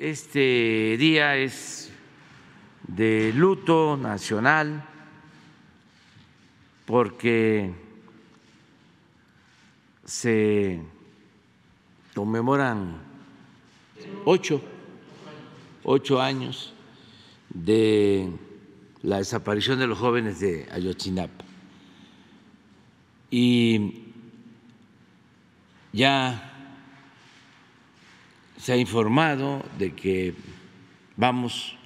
Este día es de luto nacional porque se conmemoran ocho, ocho años de la desaparición de los jóvenes de Ayotzinapa. Y ya se ha informado de que vamos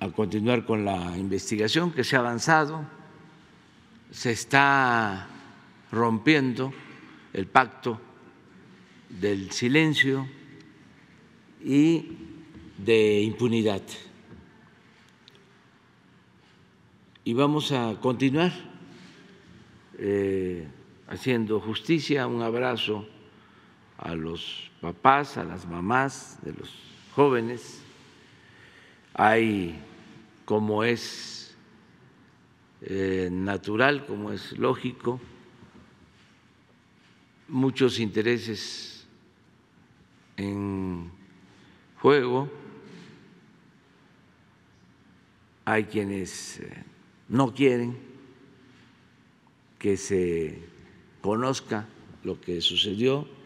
a continuar con la investigación que se ha avanzado, se está rompiendo el pacto del silencio y de impunidad. Y vamos a continuar eh, haciendo justicia. Un abrazo a los papás, a las mamás de los jóvenes. Hay, como es eh, natural, como es lógico, muchos intereses en juego. Hay quienes eh, no quieren que se conozca lo que sucedió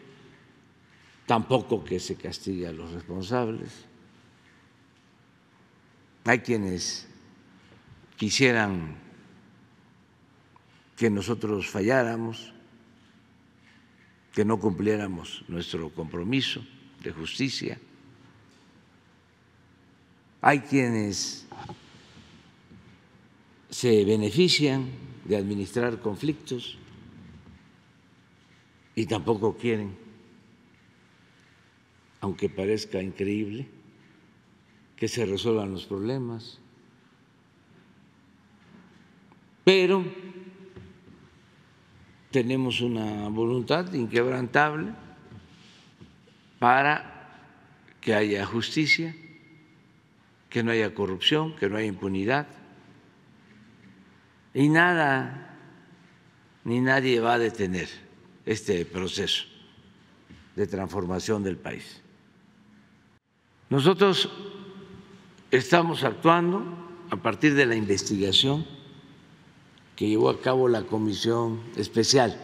tampoco que se castigue a los responsables. Hay quienes quisieran que nosotros falláramos, que no cumpliéramos nuestro compromiso de justicia. Hay quienes se benefician de administrar conflictos y tampoco quieren aunque parezca increíble, que se resuelvan los problemas. Pero tenemos una voluntad inquebrantable para que haya justicia, que no haya corrupción, que no haya impunidad. Y nada, ni nadie va a detener este proceso de transformación del país. Nosotros estamos actuando a partir de la investigación que llevó a cabo la comisión especial.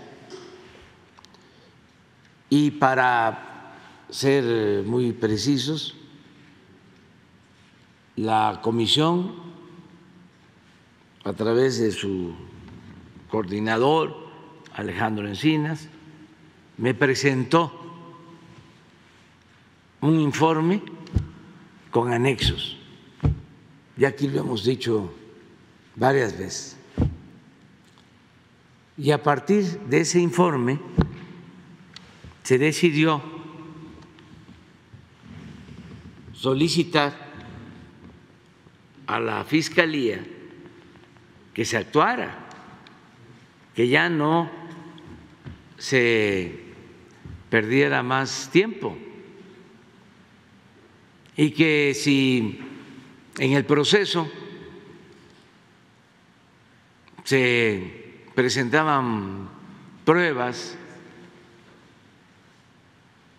Y para ser muy precisos, la comisión, a través de su coordinador, Alejandro Encinas, me presentó un informe con anexos. Ya aquí lo hemos dicho varias veces. Y a partir de ese informe se decidió solicitar a la Fiscalía que se actuara, que ya no se perdiera más tiempo y que si en el proceso se presentaban pruebas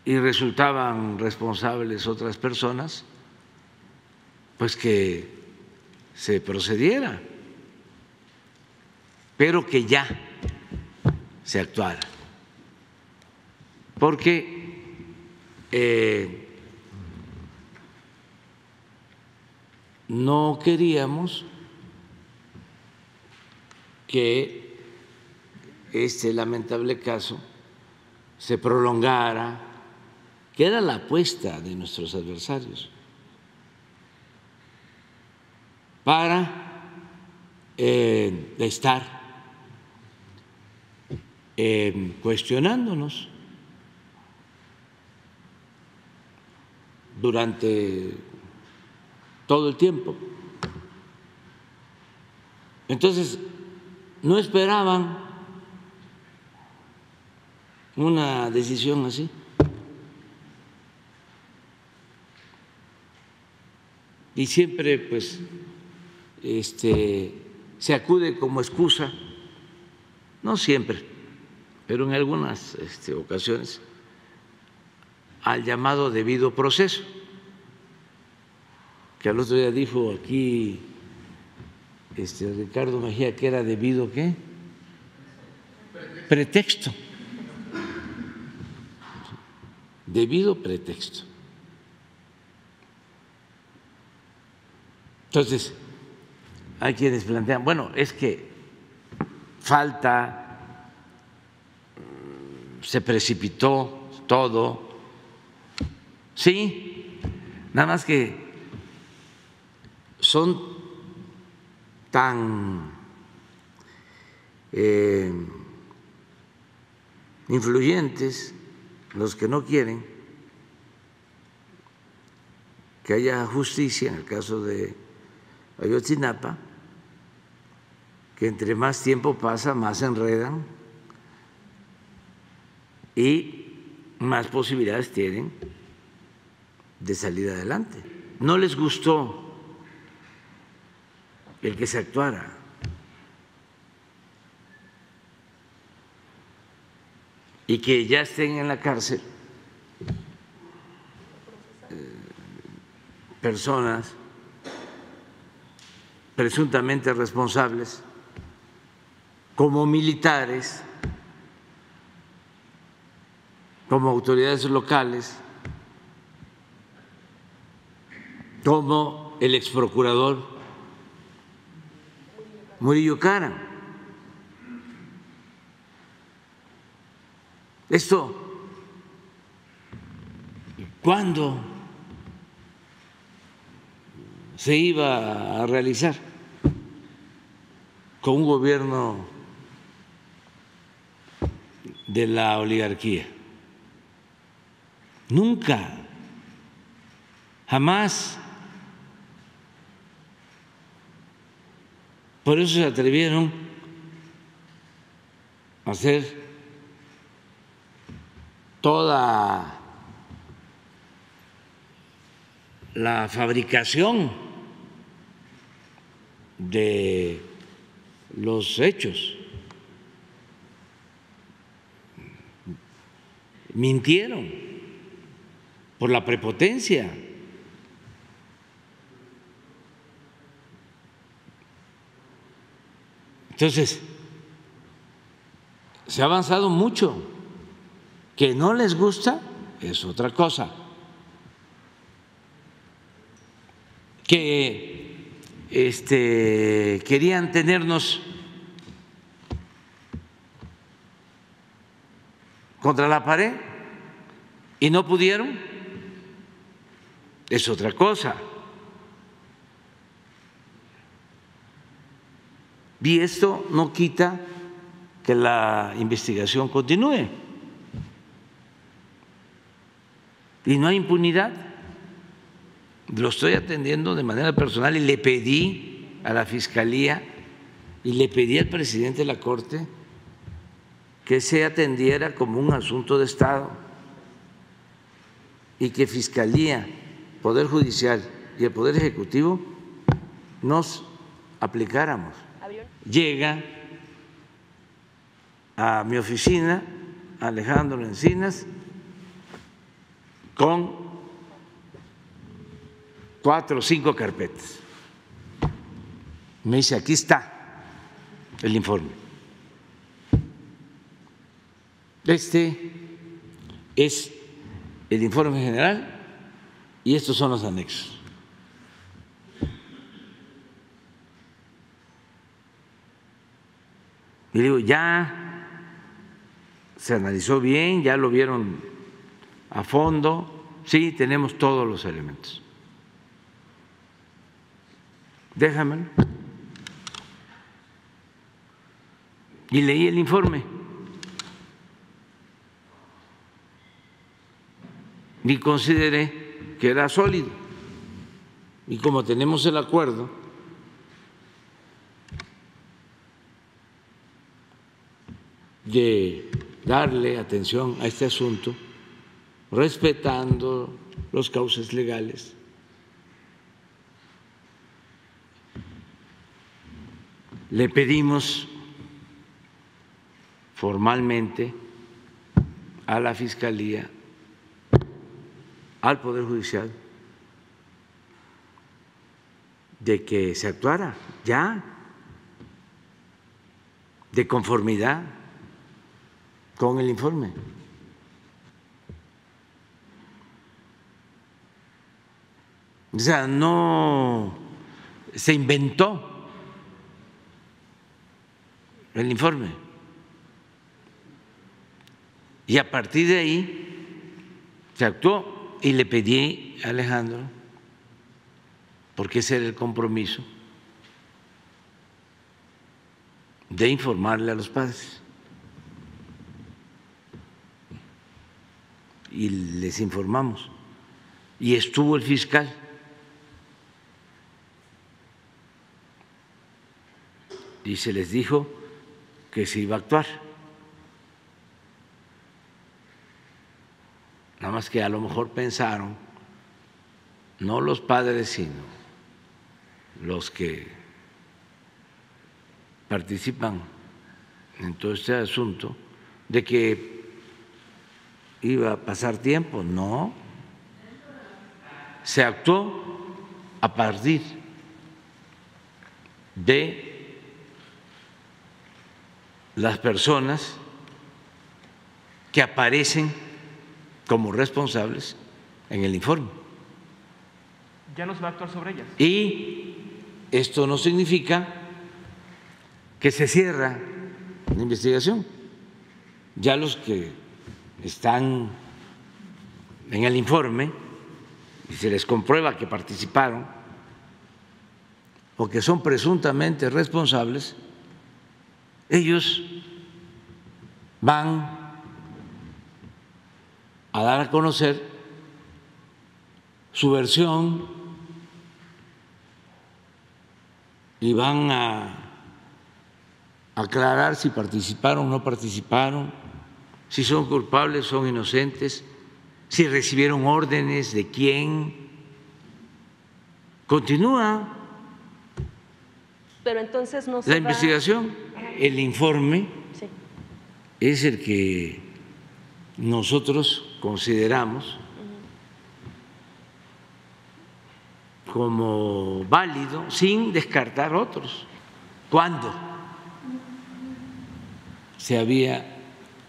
y resultaban responsables otras personas, pues que se procediera, pero que ya se actuara. Porque eh, no queríamos que este lamentable caso se prolongara, que era la apuesta de nuestros adversarios, para eh, estar eh, cuestionándonos durante todo el tiempo. Entonces, no esperaban una decisión así. Y siempre, pues, este, se acude como excusa, no siempre, pero en algunas este, ocasiones, al llamado debido proceso, que al otro día dijo aquí este, Ricardo Mejía que era debido qué? Pretexto. Debido pretexto. Entonces, hay quienes plantean, bueno, es que falta, se precipitó todo, sí, nada más que son tan eh, influyentes los que no quieren que haya justicia en el caso de Ayotzinapa, que entre más tiempo pasa, más se enredan y más posibilidades tienen de salir adelante. No les gustó el que se actuara. Y que ya estén en la cárcel eh, personas presuntamente responsables como militares, como autoridades locales, como el ex procurador Murillo Cara. Esto, ¿cuándo se iba a realizar? Con un gobierno de la oligarquía. Nunca, jamás. Por eso se atrevieron a hacer toda la fabricación de los hechos. mintieron por la prepotencia. Entonces, se ha avanzado mucho. Que no les gusta es otra cosa. Que este, querían tenernos contra la pared y no pudieron, es otra cosa. Y esto no quita que la investigación continúe. Y no hay impunidad. Lo estoy atendiendo de manera personal y le pedí a la Fiscalía y le pedí al presidente de la Corte que se atendiera como un asunto de Estado y que Fiscalía, Poder Judicial y el Poder Ejecutivo nos aplicáramos. Llega a mi oficina Alejandro Encinas con cuatro o cinco carpetas. Me dice, aquí está el informe. Este es el informe general y estos son los anexos. Y digo, ya se analizó bien, ya lo vieron a fondo, sí, tenemos todos los elementos. Déjamelo. Y leí el informe. ni consideré que era sólido. Y como tenemos el acuerdo, de darle atención a este asunto, respetando los cauces legales. Le pedimos formalmente a la Fiscalía al Poder Judicial de que se actuara ya de conformidad con el informe. O sea, no se inventó el informe. Y a partir de ahí se actuó y le pedí a Alejandro, porque ese era el compromiso, de informarle a los padres. Y les informamos. Y estuvo el fiscal. Y se les dijo que se iba a actuar. Nada más que a lo mejor pensaron, no los padres, sino los que participan en todo este asunto de que iba a pasar tiempo. No, se actuó a partir de las personas que aparecen como responsables en el informe. Ya no se va a actuar sobre ellas. Y esto no significa que se cierra la investigación. Ya los que están en el informe y se les comprueba que participaron o que son presuntamente responsables, ellos van a dar a conocer su versión y van a aclarar si participaron o no participaron, si son culpables, son inocentes, si recibieron órdenes de quién. Continúa. Pero entonces no La investigación, el informe es el que nosotros consideramos como válido sin descartar otros. ¿Cuándo? se había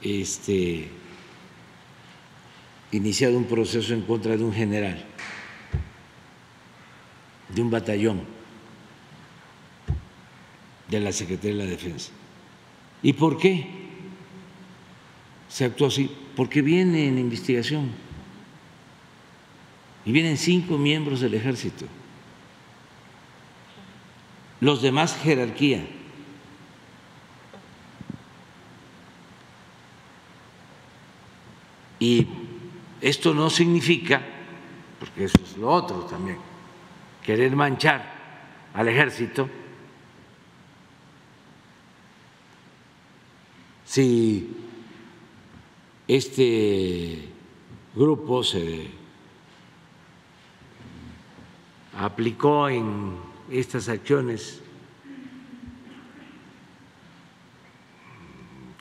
este, iniciado un proceso en contra de un general, de un batallón de la Secretaría de la Defensa. ¿Y por qué se actuó así? Porque viene en investigación y vienen cinco miembros del ejército, los demás jerarquía Y esto no significa, porque eso es lo otro también, querer manchar al ejército. Si este grupo se aplicó en estas acciones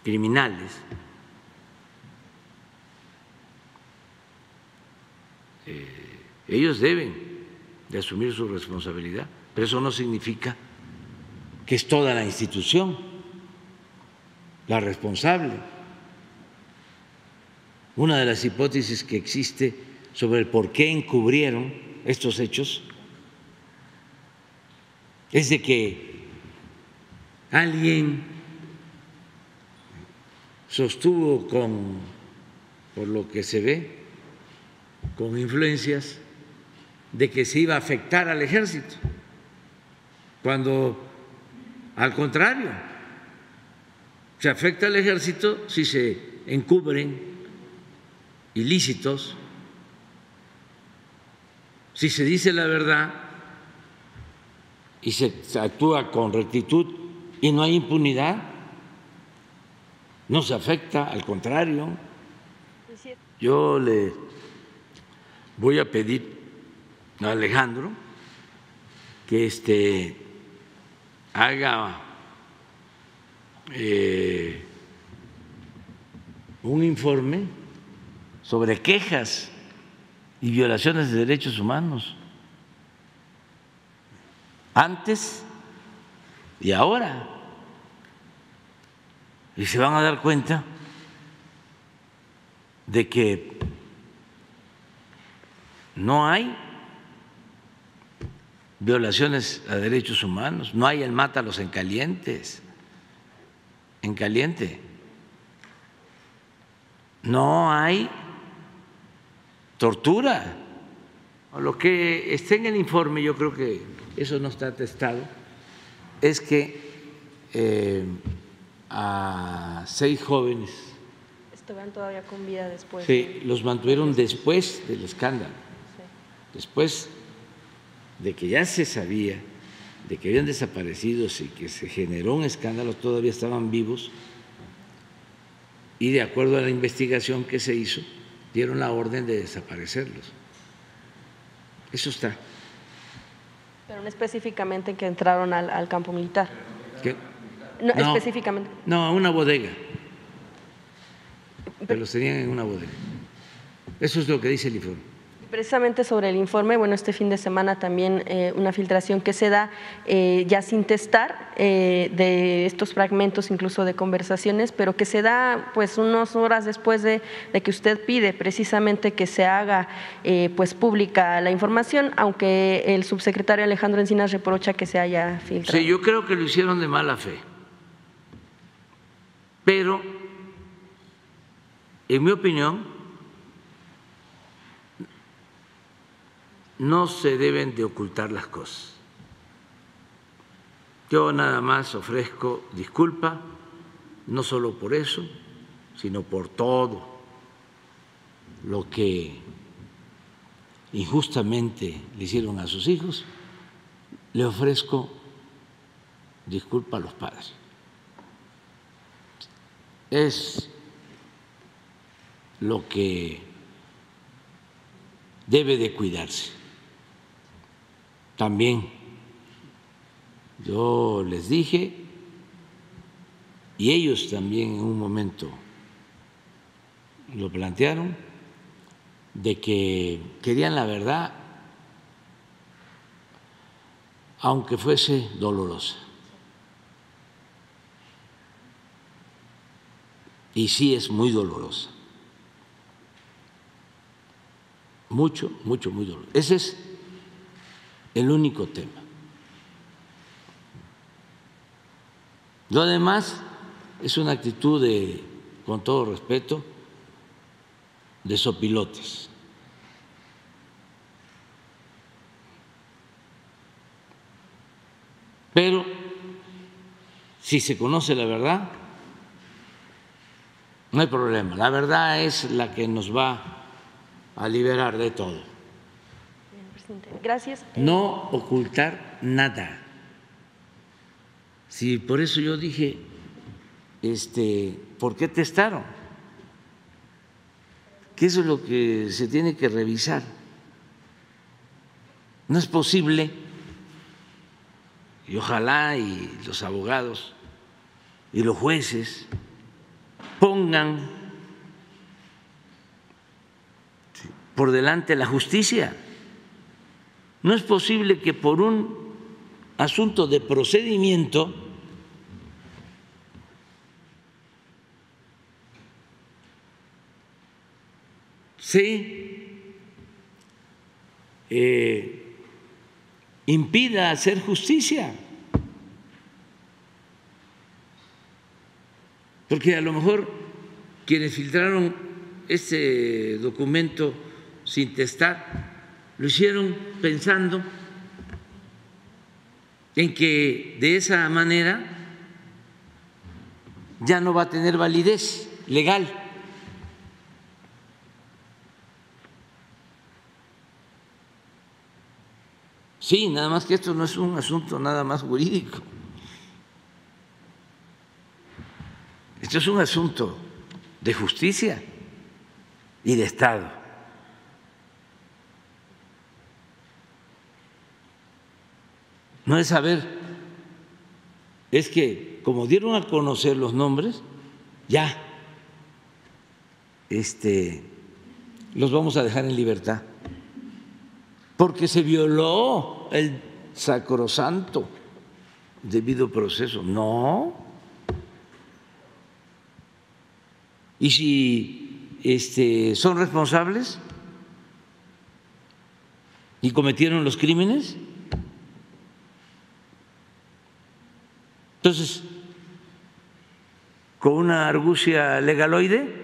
criminales ellos deben de asumir su responsabilidad, pero eso no significa que es toda la institución la responsable. Una de las hipótesis que existe sobre el por qué encubrieron estos hechos es de que alguien sostuvo con, por lo que se ve, con influencias de que se iba a afectar al ejército, cuando al contrario, se afecta al ejército si se encubren ilícitos, si se dice la verdad y se actúa con rectitud y no hay impunidad, no se afecta, al contrario. Yo le voy a pedir Alejandro que este, haga eh, un informe sobre quejas y violaciones de derechos humanos. Antes y ahora. Y se van a dar cuenta de que no hay violaciones a derechos humanos, no hay el mátalos en calientes, en caliente. No hay tortura. Lo que está en el informe, yo creo que eso no está atestado, es que eh, a seis jóvenes. Estaban todavía con vida después. Sí, los mantuvieron después del escándalo. Después de que ya se sabía de que habían desaparecido y que se generó un escándalo, todavía estaban vivos y de acuerdo a la investigación que se hizo, dieron la orden de desaparecerlos. Eso está. Pero no específicamente que entraron al, campo militar. ¿Qué? No, específicamente. No, a una bodega. Pero los tenían en una bodega. Eso es lo que dice el informe. Precisamente sobre el informe, bueno, este fin de semana también eh, una filtración que se da eh, ya sin testar eh, de estos fragmentos incluso de conversaciones, pero que se da pues unas horas después de, que usted pide precisamente que se haga pues pública la información, aunque el subsecretario Alejandro Encinas reprocha que se haya filtrado. Sí, yo creo que lo hicieron de mala fe, pero en mi opinión no se deben de ocultar las cosas. Yo nada más ofrezco disculpa, no solo por eso, sino por todo lo que injustamente le hicieron a sus hijos, le ofrezco disculpa a los padres. Es lo que debe de cuidarse también yo les dije, y ellos también en un momento lo plantearon, de que querían la verdad, aunque fuese dolorosa. Y sí es muy dolorosa. Mucho, mucho, muy dolorosa. Ese es el único tema. Lo demás es una actitud de, con todo respeto, de sopilotes. Pero si se conoce la verdad, no hay problema. La verdad es la que nos va a liberar de todo. Gracias. No ocultar nada. Sí, por eso yo dije, este, ¿por qué testaron? Que eso es lo que se tiene que revisar. No es posible, y ojalá y los abogados y los jueces pongan por delante la justicia. No es posible que por un asunto de procedimiento se eh, impida hacer justicia. Porque a lo mejor quienes filtraron ese documento sin testar lo hicieron pensando en que de esa manera ya no va a tener validez legal. Sí, nada más que esto no es un asunto nada más jurídico. Esto es un asunto de justicia y de Estado. No es saber, es que como dieron a conocer los nombres, ya este, los vamos a dejar en libertad. porque se violó el sacrosanto debido proceso. No. Y si este, son responsables y cometieron los crímenes, entonces, con una argucia legaloide,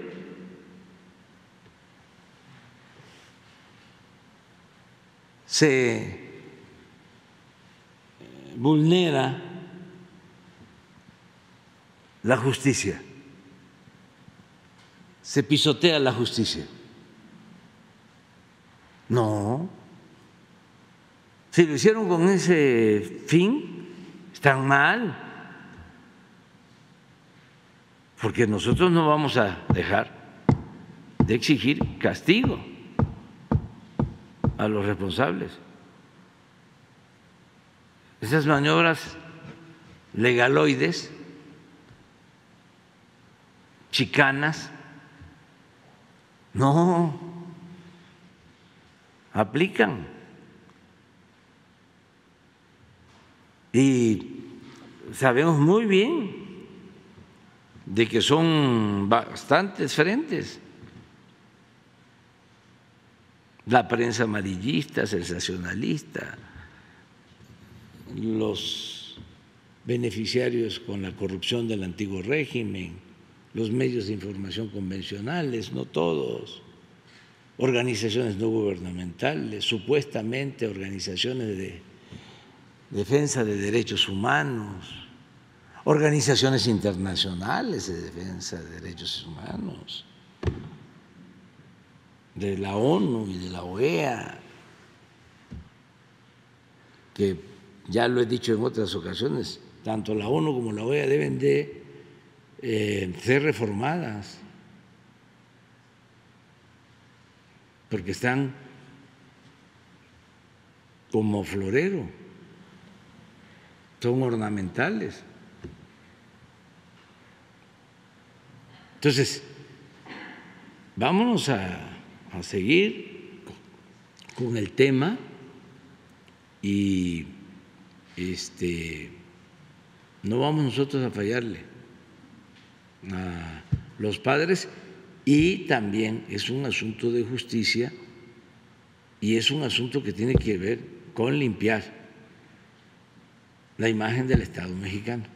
se eh, vulnera la justicia, se pisotea la justicia. No, si lo hicieron con ese fin, están mal, porque nosotros no vamos a dejar de exigir castigo a los responsables. Esas maniobras legaloides, chicanas, no aplican. Y sabemos muy bien de que son bastantes frentes. La prensa amarillista, sensacionalista, los beneficiarios con la corrupción del antiguo régimen, los medios de información convencionales, no todos, organizaciones no gubernamentales, supuestamente organizaciones de defensa de derechos humanos, organizaciones internacionales de defensa de derechos humanos de la ONU y de la OEA, que ya lo he dicho en otras ocasiones, tanto la ONU como la OEA deben de eh, ser reformadas, porque están como florero, son ornamentales. Entonces, vámonos a a seguir con el tema y este no vamos nosotros a fallarle a los padres y también es un asunto de justicia y es un asunto que tiene que ver con limpiar la imagen del Estado mexicano.